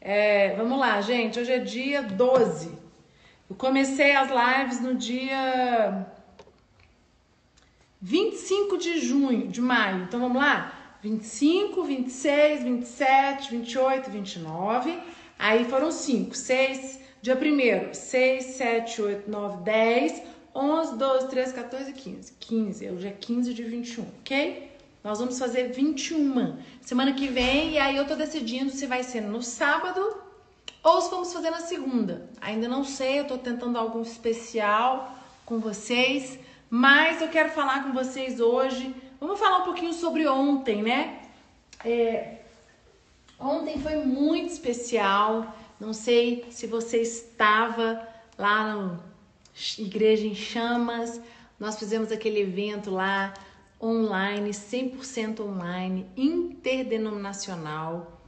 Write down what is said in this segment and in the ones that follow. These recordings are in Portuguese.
É, vamos lá, gente. Hoje é dia 12. Eu comecei as lives no dia 25 de junho, de maio. Então vamos lá? 25, 26, 27, 28, 29. Aí foram 5, 6. Dia 1 6, 7, 8, 9, 10, 11, 12, 13, 14, 15. 15. Hoje é 15 de 21, ok? Nós vamos fazer 21 semana que vem. E aí eu tô decidindo se vai ser no sábado ou se vamos fazer na segunda. Ainda não sei, eu tô tentando algo especial com vocês. Mas eu quero falar com vocês hoje. Vamos falar um pouquinho sobre ontem, né? É, ontem foi muito especial. Não sei se você estava lá na Igreja em Chamas. Nós fizemos aquele evento lá online, 100% online, interdenominacional.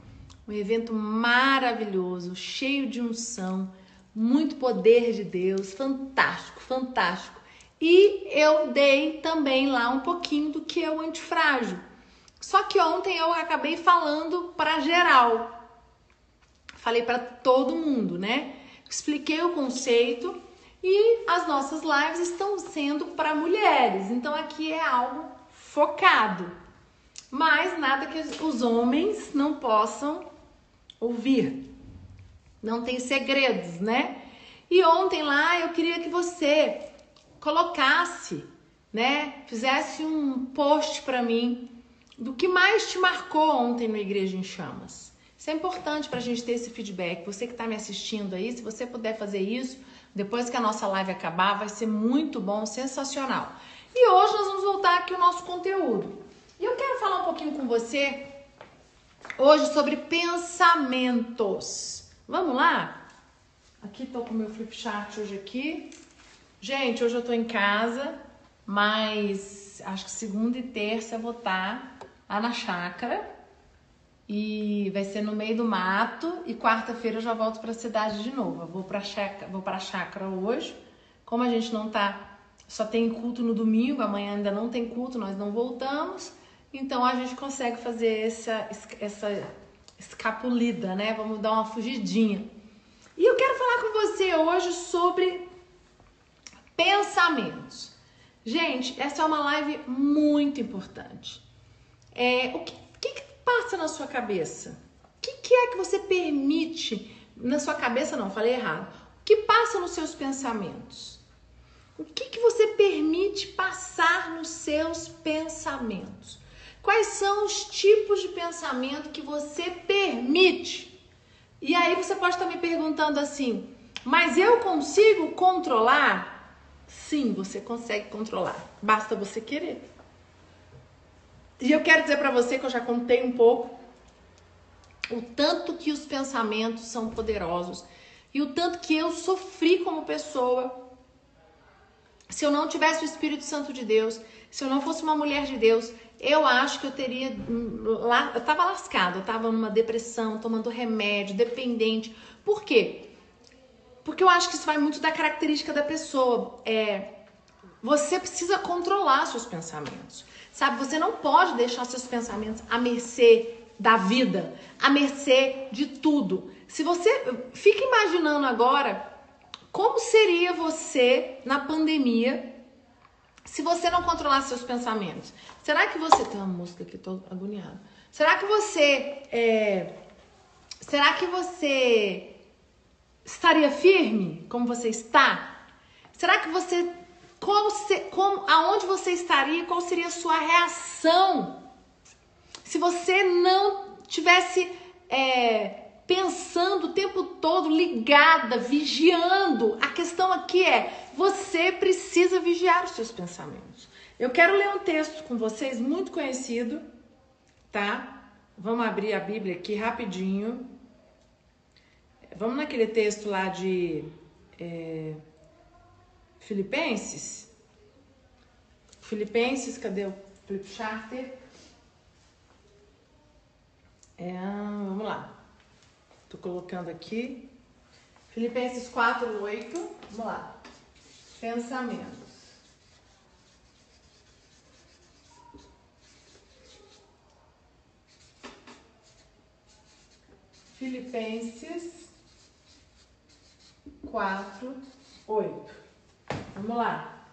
Um evento maravilhoso, cheio de unção, muito poder de Deus, fantástico, fantástico. E eu dei também lá um pouquinho do que é o antifrágil. Só que ontem eu acabei falando para geral. Falei para todo mundo, né? Expliquei o conceito e as nossas lives estão sendo para mulheres. Então aqui é algo focado. Mas nada que os homens não possam ouvir. Não tem segredos, né? E ontem lá eu queria que você colocasse, né? Fizesse um post para mim do que mais te marcou ontem no Igreja em Chamas. Isso é importante para a gente ter esse feedback. Você que está me assistindo aí, se você puder fazer isso, depois que a nossa live acabar, vai ser muito bom, sensacional. E hoje nós vamos voltar aqui o nosso conteúdo. E eu quero falar um pouquinho com você hoje sobre pensamentos. Vamos lá? Aqui tô com meu flip chart hoje aqui. Gente, hoje eu tô em casa, mas acho que segunda e terça eu vou estar tá lá na chácara. E vai ser no meio do mato e quarta-feira eu já volto para a cidade de novo. Eu vou para vou para chácara hoje. Como a gente não tá só tem culto no domingo, amanhã ainda não tem culto, nós não voltamos. Então a gente consegue fazer essa, essa escapulida, né? Vamos dar uma fugidinha. E eu quero falar com você hoje sobre pensamentos. Gente, essa é uma live muito importante. É, o que, que, que passa na sua cabeça? O que, que é que você permite na sua cabeça? Não, falei errado. O que passa nos seus pensamentos? O que, que você permite passar nos seus pensamentos? Quais são os tipos de pensamento que você permite? E aí você pode estar me perguntando assim, mas eu consigo controlar? Sim, você consegue controlar. Basta você querer. E eu quero dizer para você que eu já contei um pouco o tanto que os pensamentos são poderosos e o tanto que eu sofri como pessoa se eu não tivesse o Espírito Santo de Deus, se eu não fosse uma mulher de Deus, eu acho que eu teria lá, eu tava lascada, eu tava numa depressão, tomando remédio, dependente. Por quê? Porque eu acho que isso vai muito da característica da pessoa. É, você precisa controlar seus pensamentos. Sabe, você não pode deixar seus pensamentos à mercê da vida, à mercê de tudo. Se você fica imaginando agora como seria você na pandemia se você não controlasse seus pensamentos? Será que você. Tem uma música aqui, tô agoniada. Será que você. É... Será que você estaria firme como você está? Será que você. Qual se, como, aonde você estaria? Qual seria a sua reação se você não tivesse. É, pensando o tempo todo, ligada, vigiando. A questão aqui é: você precisa vigiar os seus pensamentos. Eu quero ler um texto com vocês muito conhecido, tá? Vamos abrir a Bíblia aqui rapidinho. Vamos naquele texto lá de é, Filipenses. Filipenses, cadê o Flip Charter? É, vamos lá. Tô colocando aqui. Filipenses 4, 8. Vamos lá. Pensamentos. Filipenses 4, 8. Vamos lá.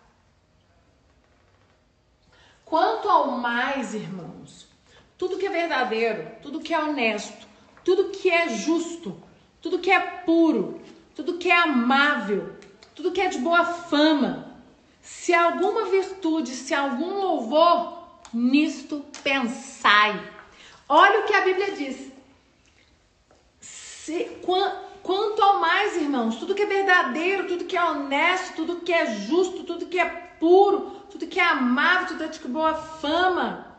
Quanto ao mais, irmãos, tudo que é verdadeiro, tudo que é honesto, tudo que é justo, tudo que é puro, tudo que é amável, tudo que é de boa fama, se alguma virtude, se algum louvor, nisto pensai. Olha o que a Bíblia diz. Se, quanto ao mais, irmãos, tudo que é verdadeiro, tudo que é honesto, tudo que é justo, tudo que é puro, tudo que é amável, tudo que é de boa fama,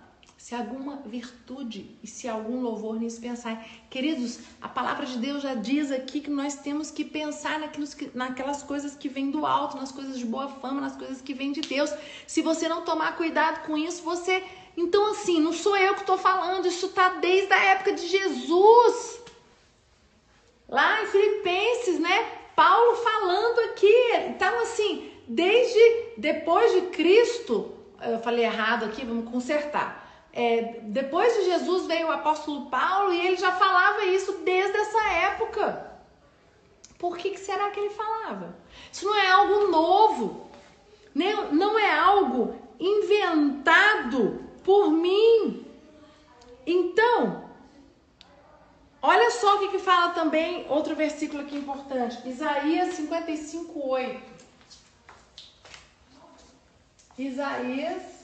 se alguma virtude e se algum louvor nisso pensar. Queridos, a palavra de Deus já diz aqui que nós temos que pensar naquelas coisas que vêm do alto, nas coisas de boa fama, nas coisas que vêm de Deus. Se você não tomar cuidado com isso, você. Então, assim, não sou eu que estou falando, isso está desde a época de Jesus. Lá em Filipenses, né? Paulo falando aqui. Então, assim, desde depois de Cristo, eu falei errado aqui, vamos consertar. É, depois de Jesus veio o apóstolo Paulo e ele já falava isso desde essa época. Por que, que será que ele falava? Isso não é algo novo, não é algo inventado por mim. Então, olha só o que, que fala também outro versículo aqui importante: Isaías 55, 8. Isaías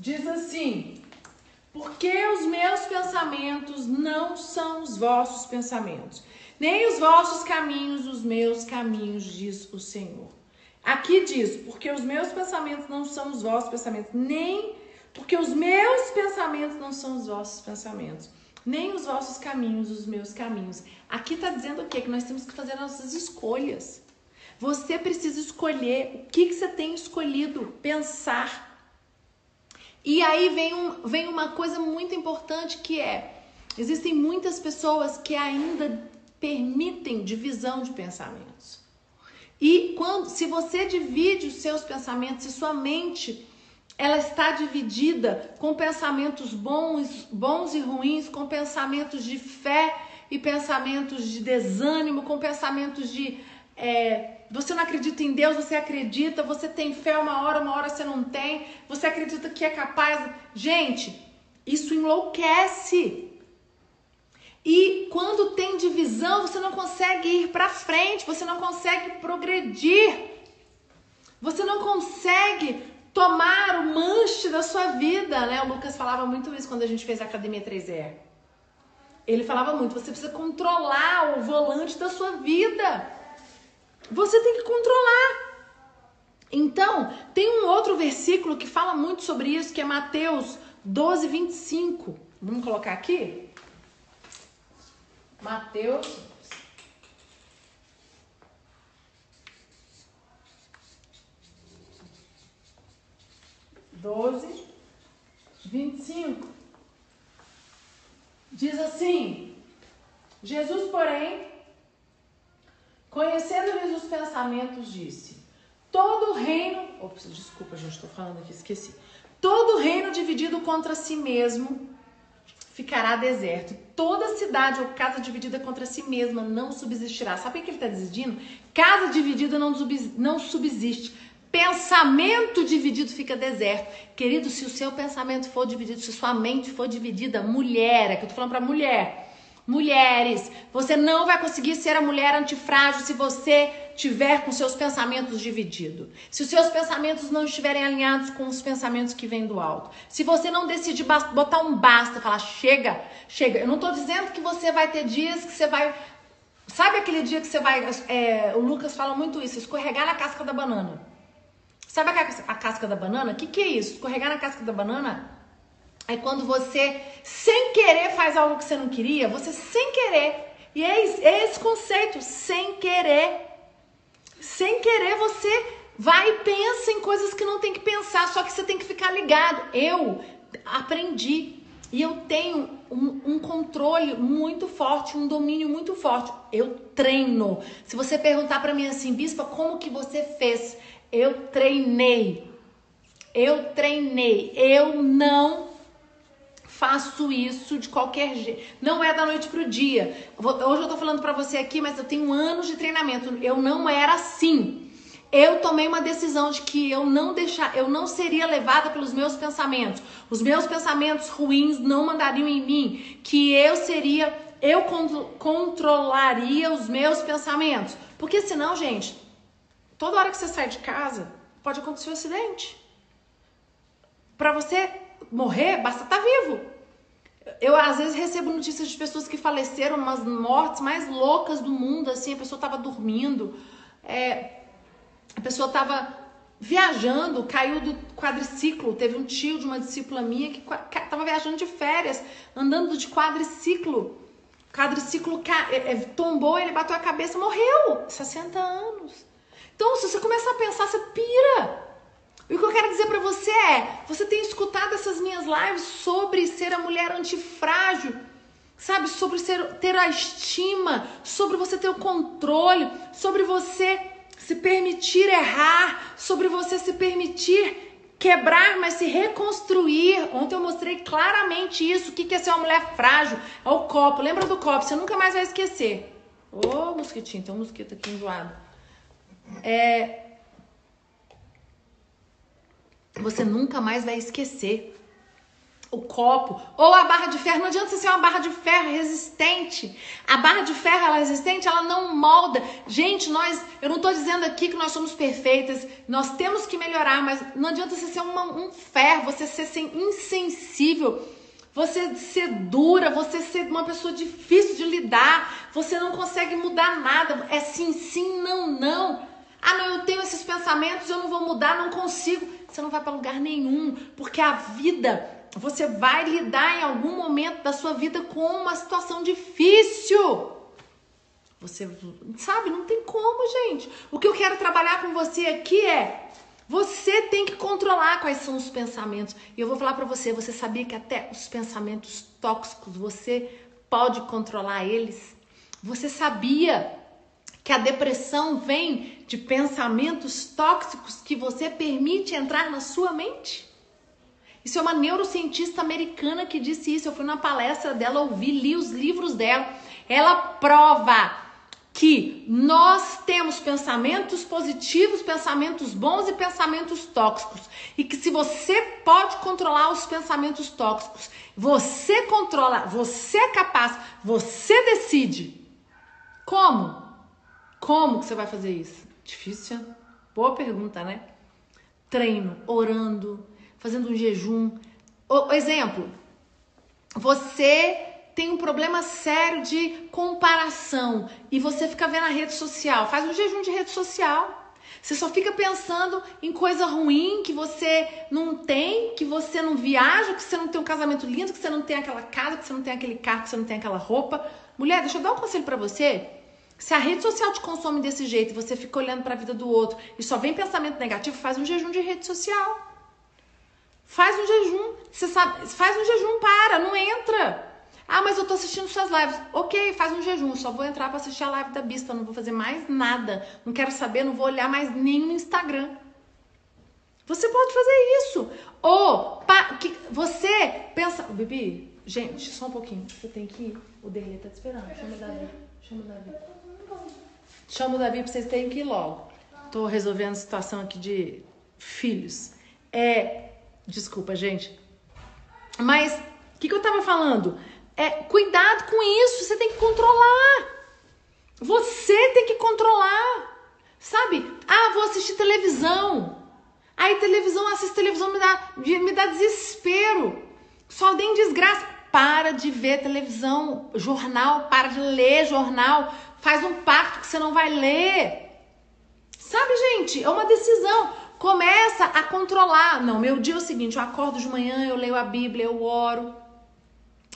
Diz assim: Porque os meus pensamentos não são os vossos pensamentos, nem os vossos caminhos os meus caminhos, diz o Senhor. Aqui diz: Porque os meus pensamentos não são os vossos pensamentos, nem porque os meus pensamentos não são os vossos pensamentos, nem os vossos caminhos os meus caminhos. Aqui está dizendo o quê? Que nós temos que fazer nossas escolhas. Você precisa escolher o que, que você tem escolhido pensar e aí vem, um, vem uma coisa muito importante que é: existem muitas pessoas que ainda permitem divisão de pensamentos. E quando, se você divide os seus pensamentos, se sua mente ela está dividida com pensamentos bons, bons e ruins, com pensamentos de fé e pensamentos de desânimo, com pensamentos de é, você não acredita em Deus, você acredita, você tem fé uma hora, uma hora você não tem, você acredita que é capaz. Gente, isso enlouquece. E quando tem divisão, você não consegue ir para frente, você não consegue progredir. Você não consegue tomar o manche da sua vida, né? O Lucas falava muito isso quando a gente fez a Academia 3R. Ele falava muito, você precisa controlar o volante da sua vida. Você tem que controlar. Então, tem um outro versículo que fala muito sobre isso, que é Mateus 12, 25. Vamos colocar aqui? Mateus. Doze, vinte e cinco. Diz assim: Jesus, porém, Conhecendo-lhes os pensamentos, disse: Todo reino. Ops, desculpa, gente, estou falando aqui, esqueci. Todo reino dividido contra si mesmo ficará deserto. Toda cidade ou casa dividida contra si mesma não subsistirá. Sabe o que ele está dizendo? Casa dividida não, não subsiste. Pensamento dividido fica deserto. Querido, se o seu pensamento for dividido, se sua mente for dividida, mulher, é que eu tô falando para mulher Mulheres, você não vai conseguir ser a mulher antifrágil se você tiver com seus pensamentos divididos. Se os seus pensamentos não estiverem alinhados com os pensamentos que vêm do alto. Se você não decidir botar um basta, falar chega, chega. Eu não estou dizendo que você vai ter dias que você vai. Sabe aquele dia que você vai. É, o Lucas fala muito isso, escorregar na casca da banana. Sabe a, casca da banana? O que, que é isso? Escorregar na casca da banana é quando você, sem querer, faz algo que você não queria, você sem querer. E é esse, é esse conceito, sem querer. Sem querer, você vai e pensa em coisas que não tem que pensar, só que você tem que ficar ligado. Eu aprendi e eu tenho um, um, controle muito forte, um domínio muito forte. Eu treino. Se você perguntar para mim assim, bispa, como que você fez? Eu treinei. Eu treinei. Eu não faço isso de qualquer jeito. Não é da noite pro dia. Hoje eu tô falando para você aqui, mas eu tenho anos de treinamento. Eu não era assim. Eu tomei uma decisão de que eu não deixar, eu não seria levada pelos meus pensamentos. Os meus pensamentos ruins não mandariam em mim, que eu seria, eu controlaria os meus pensamentos. Porque senão, gente, toda hora que você sai de casa, pode acontecer um acidente. Para você morrer, basta estar tá vivo. Eu às vezes recebo notícias de pessoas que faleceram, umas mortes mais loucas do mundo, assim, a pessoa estava dormindo. É, a pessoa estava viajando, caiu do quadriciclo. Teve um tio de uma discípula minha que estava viajando de férias, andando de quadriciclo. Quadriciclo é, é, tombou, ele bateu a cabeça, morreu. 60 anos. Então, se você começar a pensar, você pira. E o que eu quero dizer para você é: você tem escutado essas minhas lives sobre ser a mulher antifrágil, sabe? Sobre ser, ter a estima, sobre você ter o controle, sobre você se permitir errar, sobre você se permitir quebrar, mas se reconstruir. Ontem eu mostrei claramente isso. O que é ser uma mulher frágil? É o copo. Lembra do copo? Você nunca mais vai esquecer. Ô, oh, mosquitinho, tem um mosquito aqui enjoado. É... Você nunca mais vai esquecer o copo ou a barra de ferro. Não adianta você ser uma barra de ferro resistente. A barra de ferro ela é resistente, ela não molda. Gente, nós, eu não estou dizendo aqui que nós somos perfeitas, nós temos que melhorar, mas não adianta você ser uma, um ferro, você ser insensível, você ser dura, você ser uma pessoa difícil de lidar, você não consegue mudar nada. É sim, sim, não, não. Ah, não, eu tenho esses pensamentos, eu não vou mudar, não consigo. Você não vai para lugar nenhum, porque a vida você vai lidar em algum momento da sua vida com uma situação difícil. Você sabe, não tem como, gente. O que eu quero trabalhar com você aqui é você tem que controlar quais são os pensamentos. E eu vou falar para você, você sabia que até os pensamentos tóxicos você pode controlar eles? Você sabia que a depressão vem de pensamentos tóxicos que você permite entrar na sua mente? Isso é uma neurocientista americana que disse isso. Eu fui na palestra dela, ouvi, li os livros dela. Ela prova que nós temos pensamentos positivos, pensamentos bons e pensamentos tóxicos. E que se você pode controlar os pensamentos tóxicos, você controla, você é capaz, você decide. Como? Como que você vai fazer isso? Difícil? Boa pergunta, né? Treino, orando, fazendo um jejum. O, exemplo, você tem um problema sério de comparação e você fica vendo a rede social, faz um jejum de rede social. Você só fica pensando em coisa ruim que você não tem, que você não viaja, que você não tem um casamento lindo, que você não tem aquela casa, que você não tem aquele carro, que você não tem aquela roupa. Mulher, deixa eu dar um conselho para você. Se a rede social te consome desse jeito e você fica olhando para a vida do outro e só vem pensamento negativo, faz um jejum de rede social. Faz um jejum. Você sabe, faz um jejum, para, não entra. Ah, mas eu tô assistindo suas lives. Ok, faz um jejum. Só vou entrar para assistir a live da Bista. Não vou fazer mais nada. Não quero saber, não vou olhar mais nem no Instagram. Você pode fazer isso. Ou que, você pensa. Bibi, gente, só um pouquinho. Você tem que ir. O Derlê tá te esperando. Chama o Davi. Chama o Davi. Chama o Davi pra vocês terem que ir logo. Tô resolvendo a situação aqui de filhos. É, Desculpa, gente. Mas o que, que eu tava falando? É, cuidado com isso, você tem que controlar. Você tem que controlar. Sabe? Ah, vou assistir televisão. Aí televisão, assistir televisão me dá, me dá desespero. Só tem desgraça. Para de ver televisão, jornal, para de ler jornal. Faz um pacto que você não vai ler. Sabe, gente? É uma decisão. Começa a controlar. Não, meu dia é o seguinte: eu acordo de manhã, eu leio a Bíblia, eu oro.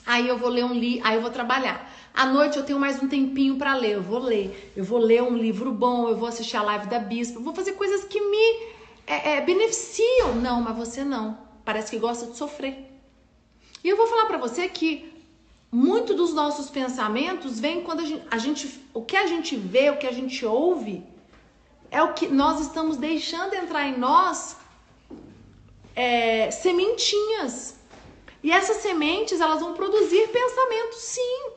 Aí eu vou ler um livro, aí eu vou trabalhar. À noite eu tenho mais um tempinho para ler, eu vou ler. Eu vou ler um livro bom, eu vou assistir a live da bispa, eu vou fazer coisas que me é, é, beneficiam. Não, mas você não. Parece que gosta de sofrer. E eu vou falar para você que muito dos nossos pensamentos vem quando a gente, a gente, o que a gente vê, o que a gente ouve, é o que nós estamos deixando entrar em nós é, sementinhas. E essas sementes, elas vão produzir pensamentos, sim.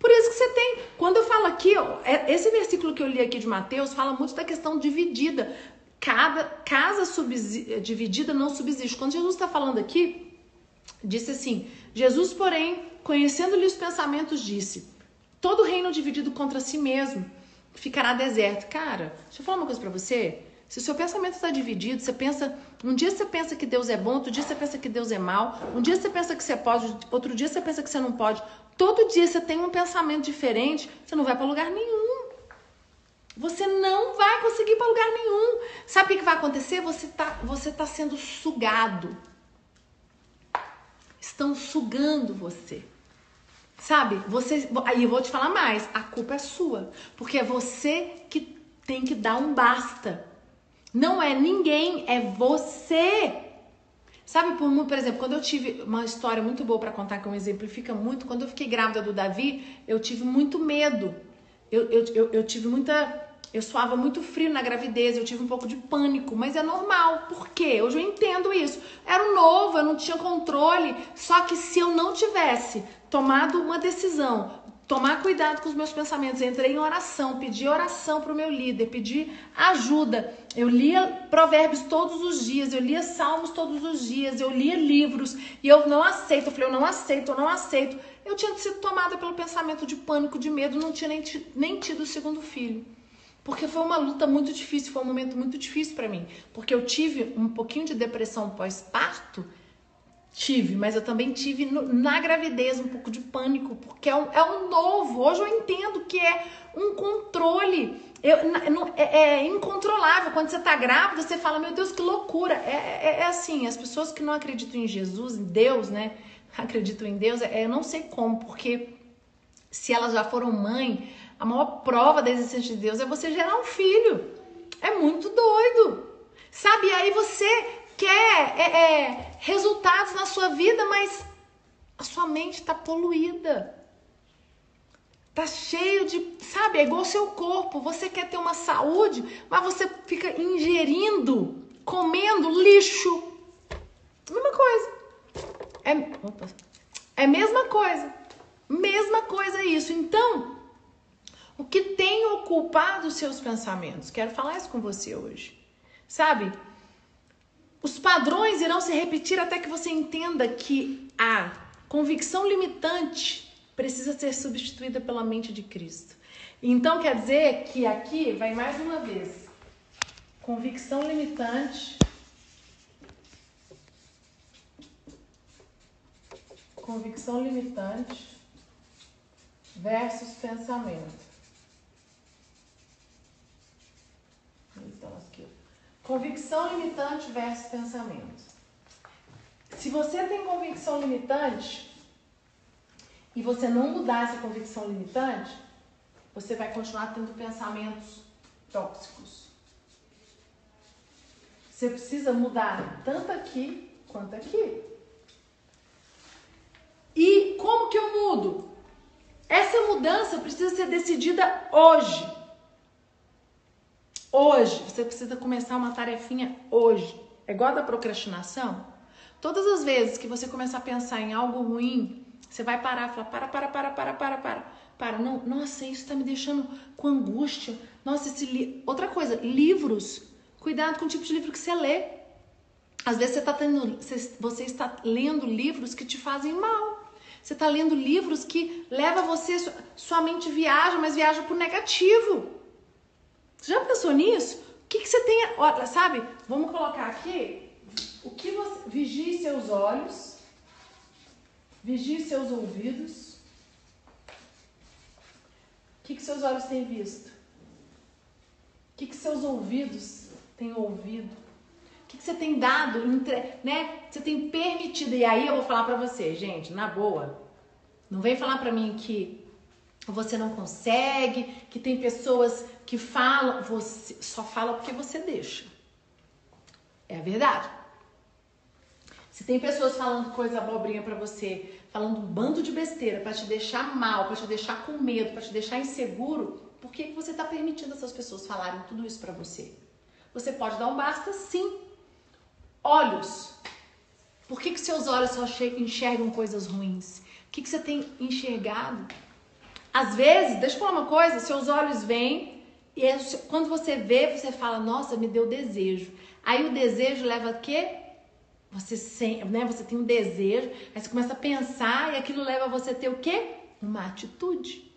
Por isso que você tem, quando eu falo aqui, é, esse versículo que eu li aqui de Mateus fala muito da questão dividida. Cada casa dividida não subsiste. Quando Jesus está falando aqui, disse assim: Jesus, porém, conhecendo-lhe os pensamentos, disse: Todo reino dividido contra si mesmo ficará deserto. Cara, deixa eu falar uma coisa para você. Se o seu pensamento está dividido, você pensa, um dia você pensa que Deus é bom, outro dia você pensa que Deus é mal, um dia você pensa que você pode, outro dia você pensa que você não pode. Todo dia você tem um pensamento diferente, você não vai para lugar nenhum. Você não vai conseguir para lugar nenhum. Sabe o que vai acontecer? Você tá, você tá sendo sugado. Estão sugando você. Sabe? Você, aí eu vou te falar mais, a culpa é sua, porque é você que tem que dar um basta. Não é ninguém, é você. Sabe, por, por exemplo, quando eu tive uma história muito boa para contar, que um exemplifica muito, quando eu fiquei grávida do Davi, eu tive muito medo. Eu, eu, eu, eu tive muita. Eu suava muito frio na gravidez, eu tive um pouco de pânico, mas é normal. Por quê? Hoje eu entendo isso. Era novo, eu não tinha controle. Só que se eu não tivesse tomado uma decisão, tomar cuidado com os meus pensamentos. Entrei em oração, pedi oração para o meu líder, pedi ajuda. Eu lia provérbios todos os dias, eu lia salmos todos os dias, eu lia livros e eu não aceito. Eu falei, eu não aceito, eu não aceito. Eu tinha sido tomada pelo pensamento de pânico, de medo, não tinha nem, nem tido o segundo filho. Porque foi uma luta muito difícil, foi um momento muito difícil para mim. Porque eu tive um pouquinho de depressão pós-parto Tive, mas eu também tive no, na gravidez um pouco de pânico, porque é um, é um novo. Hoje eu entendo que é um controle. Eu, não, é, é, incontrolável. Quando você tá grávida, você fala, meu Deus, que loucura. É, é, é, assim, as pessoas que não acreditam em Jesus, em Deus, né? Acreditam em Deus, é, eu não sei como, porque se elas já foram mãe, a maior prova da existência de Deus é você gerar um filho. É muito doido. Sabe? E aí você quer é, é, resultados na sua vida, mas a sua mente está poluída. Tá cheio de, sabe, é igual o seu corpo. Você quer ter uma saúde, mas você fica ingerindo, comendo lixo. Mesma coisa. É, opa, é mesma coisa. Mesma coisa isso. Então, o que tem ocupado os seus pensamentos? Quero falar isso com você hoje. Sabe? Os padrões irão se repetir até que você entenda que a convicção limitante precisa ser substituída pela mente de Cristo. Então quer dizer que aqui vai mais uma vez. Convicção limitante. Convicção limitante versus pensamento. Convicção limitante versus pensamento. Se você tem convicção limitante e você não mudar essa convicção limitante, você vai continuar tendo pensamentos tóxicos. Você precisa mudar tanto aqui quanto aqui. E como que eu mudo? Essa mudança precisa ser decidida hoje. Hoje, você precisa começar uma tarefinha hoje. É igual a da procrastinação? Todas as vezes que você começar a pensar em algo ruim, você vai parar e falar: para, para, para, para, para, para. Para, não, nossa, isso está me deixando com angústia. Nossa, esse li... Outra coisa, livros. Cuidado com o tipo de livro que você lê. Às vezes você, está tendo, você está lendo livros que te fazem mal. Você está lendo livros que leva você, sua mente viaja, mas viaja o negativo. Já pensou nisso? O que, que você tem, sabe? Vamos colocar aqui o que você vigie seus olhos, vigie seus ouvidos. O que, que seus olhos têm visto? O que, que seus ouvidos têm ouvido? O que, que você tem dado, né? Você tem permitido. E aí eu vou falar para você, gente, na boa. Não vem falar para mim que você não consegue, que tem pessoas que falam, você só fala porque você deixa. É a verdade. Se tem pessoas falando coisa abobrinha para você, falando um bando de besteira para te deixar mal, para te deixar com medo, para te deixar inseguro, por que você está permitindo essas pessoas falarem tudo isso para você? Você pode dar um basta, sim. Olhos. Por que, que seus olhos só enxergam coisas ruins? O que, que você tem enxergado? Às vezes, deixa eu falar uma coisa, seus olhos vêm e é quando você vê, você fala, nossa, me deu desejo. Aí o desejo leva a quê? Você, sem, né, você tem um desejo, aí você começa a pensar e aquilo leva você a ter o quê? Uma atitude.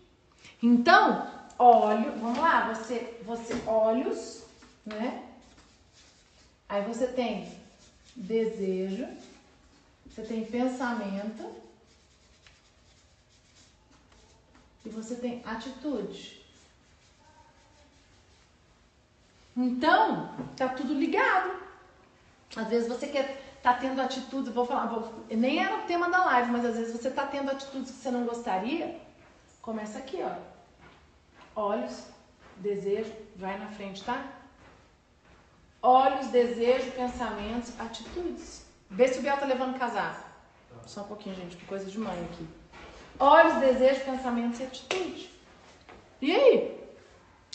Então, olho, vamos lá, você, você olhos, né? Aí você tem desejo, você tem pensamento e você tem atitude. Então, tá tudo ligado. Às vezes você quer tá tendo atitudes, vou falar, vou, nem era o tema da live, mas às vezes você tá tendo atitudes que você não gostaria. Começa aqui, ó. Olhos, desejo, vai na frente, tá? Olhos, desejo, pensamentos, atitudes. Vê se o Biel tá levando casaco. Só um pouquinho, gente, coisa de mãe aqui. Olhos, desejo, pensamentos e atitude. E aí?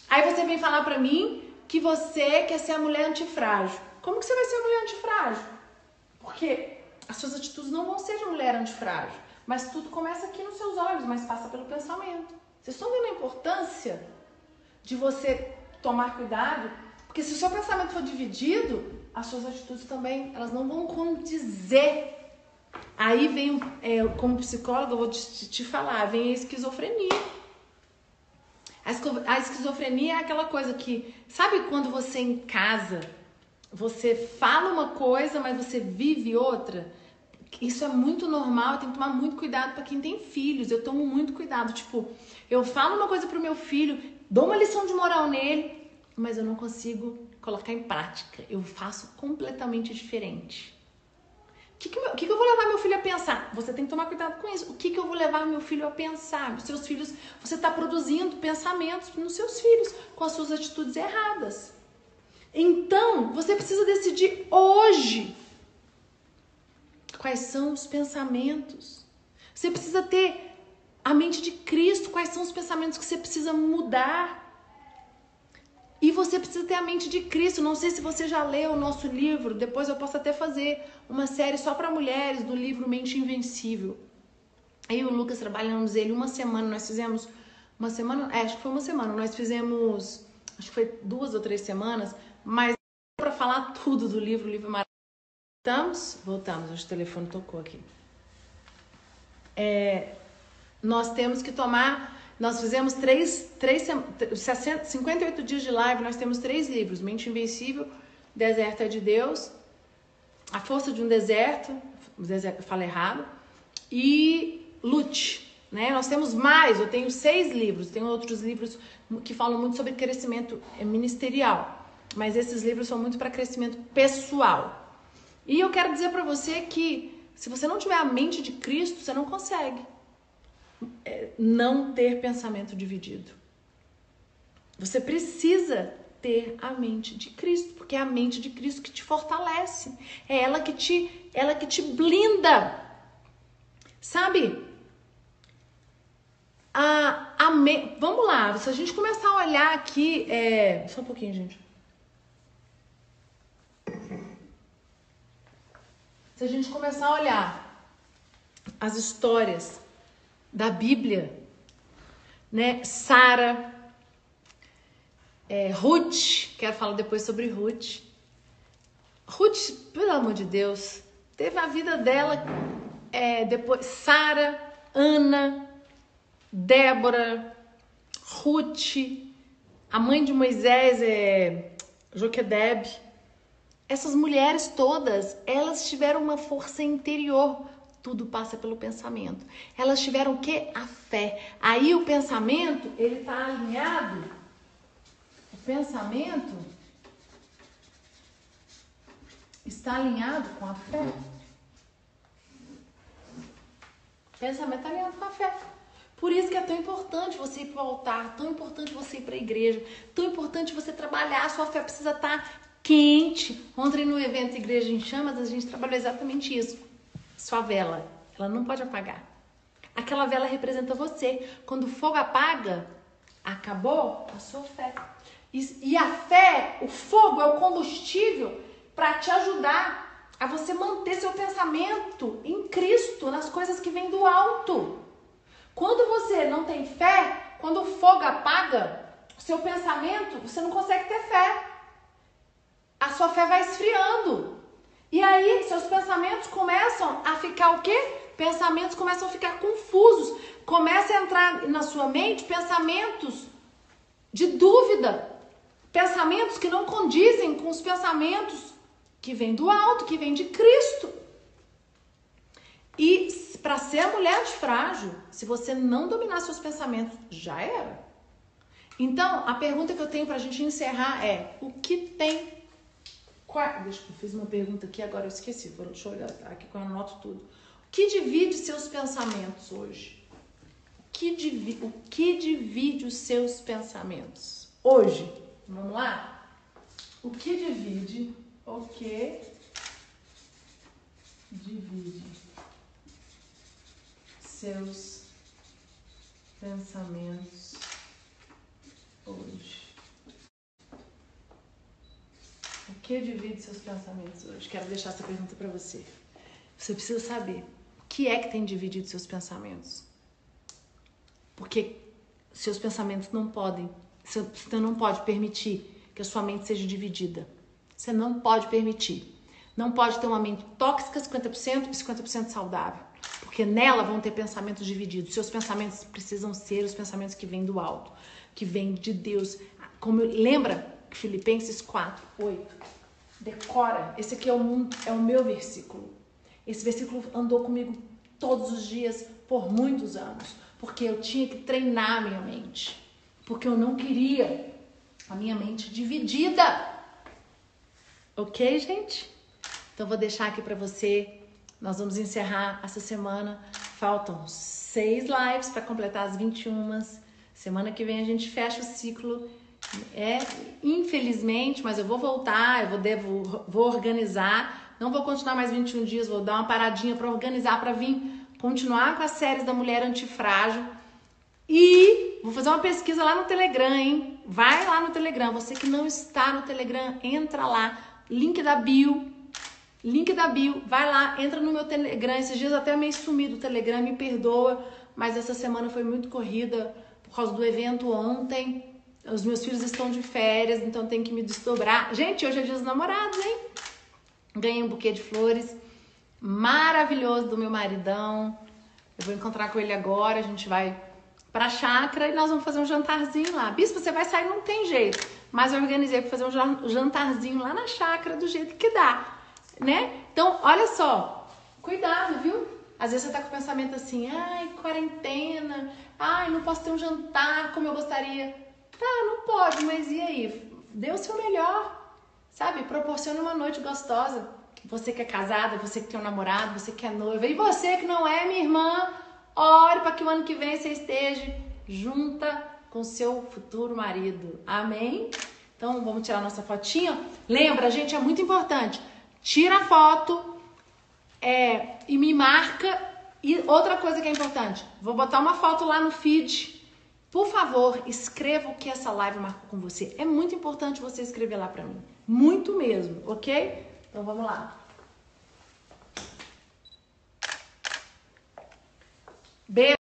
Aí você vem falar pra mim que você quer ser a mulher antifrágil. Como que você vai ser a mulher antifrágil? Porque as suas atitudes não vão ser de mulher antifrágil. Mas tudo começa aqui nos seus olhos, mas passa pelo pensamento. Vocês estão vendo a importância de você tomar cuidado? Porque se o seu pensamento for dividido, as suas atitudes também, elas não vão condizer. Aí vem, é, como psicóloga, eu vou te, te falar, vem a esquizofrenia. A esquizofrenia é aquela coisa que, sabe quando você em casa, você fala uma coisa, mas você vive outra? Isso é muito normal, tem que tomar muito cuidado para quem tem filhos. Eu tomo muito cuidado. Tipo, eu falo uma coisa pro meu filho, dou uma lição de moral nele, mas eu não consigo colocar em prática. Eu faço completamente diferente. Que, que, eu, que, que eu vou levar meu filho a pensar? Você tem que tomar cuidado com isso. O que, que eu vou levar meu filho a pensar? Seus filhos, você está produzindo pensamentos nos seus filhos com as suas atitudes erradas. Então, você precisa decidir hoje quais são os pensamentos. Você precisa ter a mente de Cristo, quais são os pensamentos que você precisa mudar. E você precisa ter a mente de Cristo. Não sei se você já leu o nosso livro, depois eu posso até fazer uma série só para mulheres do livro Mente Invencível. E o Lucas trabalhamos ele uma semana, nós fizemos uma semana, é, acho que foi uma semana, nós fizemos, acho que foi duas ou três semanas, mas para falar tudo do livro, o livro é maravilhoso. Voltamos? Voltamos, acho que o telefone tocou aqui. É, nós temos que tomar. Nós fizemos três, três 60, 58 dias de live, nós temos três livros: Mente Invencível, Deserto é de Deus, A Força de um Deserto, deserto falo errado, e Lute. Né? Nós temos mais, eu tenho seis livros, tenho outros livros que falam muito sobre crescimento ministerial mas esses livros são muito para crescimento pessoal. E eu quero dizer para você que se você não tiver a mente de Cristo, você não consegue é, não ter pensamento dividido. Você precisa ter a mente de Cristo, porque é a mente de Cristo que te fortalece, é ela que te, ela que te blinda. Sabe? A, a me... Vamos lá, se a gente começar a olhar aqui, é... só um pouquinho, gente. Se a gente começar a olhar as histórias da Bíblia, né? Sara, é, Ruth, quero falar depois sobre Ruth. Ruth, pelo amor de Deus, teve a vida dela é, depois. Sara, Ana, Débora, Ruth, a mãe de Moisés é Joquedebe essas mulheres todas, elas tiveram uma força interior. Tudo passa pelo pensamento. Elas tiveram o que? A fé. Aí o pensamento, ele está alinhado. O pensamento está alinhado com a fé. O pensamento está alinhado com a fé. Por isso que é tão importante você ir para o altar, tão importante você ir para a igreja, tão importante você trabalhar. A sua fé precisa estar tá quente. Ontem no evento Igreja em Chamas, a gente trabalhou exatamente isso. Sua vela, ela não pode apagar. Aquela vela representa você. Quando o fogo apaga, acabou a sua fé. E, e a fé, o fogo é o combustível para te ajudar a você manter seu pensamento em Cristo, nas coisas que vêm do alto. Quando você não tem fé, quando o fogo apaga, seu pensamento, você não consegue ter fé. A sua fé vai esfriando. E aí, seus pensamentos começam a ficar o quê? Pensamentos começam a ficar confusos. Começa a entrar na sua mente pensamentos de dúvida. Pensamentos que não condizem com os pensamentos que vêm do alto, que vêm de Cristo. E para ser mulher de frágil, se você não dominar seus pensamentos, já era. Então, a pergunta que eu tenho para a gente encerrar é: o que tem Deixa eu fiz uma pergunta aqui, agora eu esqueci. Deixa eu olhar aqui que eu anoto tudo. O que divide seus pensamentos hoje? O que, divi, o que divide os seus pensamentos hoje? Vamos lá? O que divide? O que divide seus pensamentos hoje? O que divide seus pensamentos hoje? Quero deixar essa pergunta para você. Você precisa saber o que é que tem dividido seus pensamentos. Porque seus pensamentos não podem, você não pode permitir que a sua mente seja dividida. Você não pode permitir. Não pode ter uma mente tóxica 50% e 50% saudável. Porque nela vão ter pensamentos divididos. Seus pensamentos precisam ser os pensamentos que vêm do alto, que vêm de Deus. Como lembra Filipenses 4, 8. Decora, esse aqui é o, é o meu versículo. Esse versículo andou comigo todos os dias por muitos anos, porque eu tinha que treinar a minha mente, porque eu não queria a minha mente dividida. Ok, gente? Então vou deixar aqui para você. Nós vamos encerrar essa semana. Faltam seis lives para completar as 21. Semana que vem a gente fecha o ciclo é, infelizmente, mas eu vou voltar, eu vou, devo, vou organizar. Não vou continuar mais 21 dias, vou dar uma paradinha para organizar, para vir continuar com as séries da mulher antifrágil. E vou fazer uma pesquisa lá no Telegram, hein? Vai lá no Telegram. Você que não está no Telegram, entra lá. Link da bio. Link da bio. Vai lá, entra no meu Telegram. Esses dias até meio sumido o Telegram, me perdoa. Mas essa semana foi muito corrida por causa do evento ontem. Os meus filhos estão de férias, então tem que me desdobrar. Gente, hoje é dia dos namorados, hein? Ganhei um buquê de flores maravilhoso do meu maridão. Eu vou encontrar com ele agora, a gente vai pra chácara e nós vamos fazer um jantarzinho lá. Bispo, você vai sair, não tem jeito. Mas eu organizei para fazer um jantarzinho lá na chácara do jeito que dá, né? Então, olha só, cuidado, viu? Às vezes você tá com o pensamento assim, ai, quarentena, ai, não posso ter um jantar como eu gostaria. Tá, não pode, mas e aí? Dê o seu melhor, sabe? Proporcione uma noite gostosa. Você que é casada, você que tem um namorado, você que é noiva, e você que não é, minha irmã, ore para que o ano que vem você esteja junta com seu futuro marido. Amém? Então vamos tirar nossa fotinha. Lembra, gente, é muito importante. Tira a foto é, e me marca. E outra coisa que é importante, vou botar uma foto lá no feed por favor, escreva o que essa live marcou com você. É muito importante você escrever lá para mim. Muito mesmo, ok? Então vamos lá. Beijo.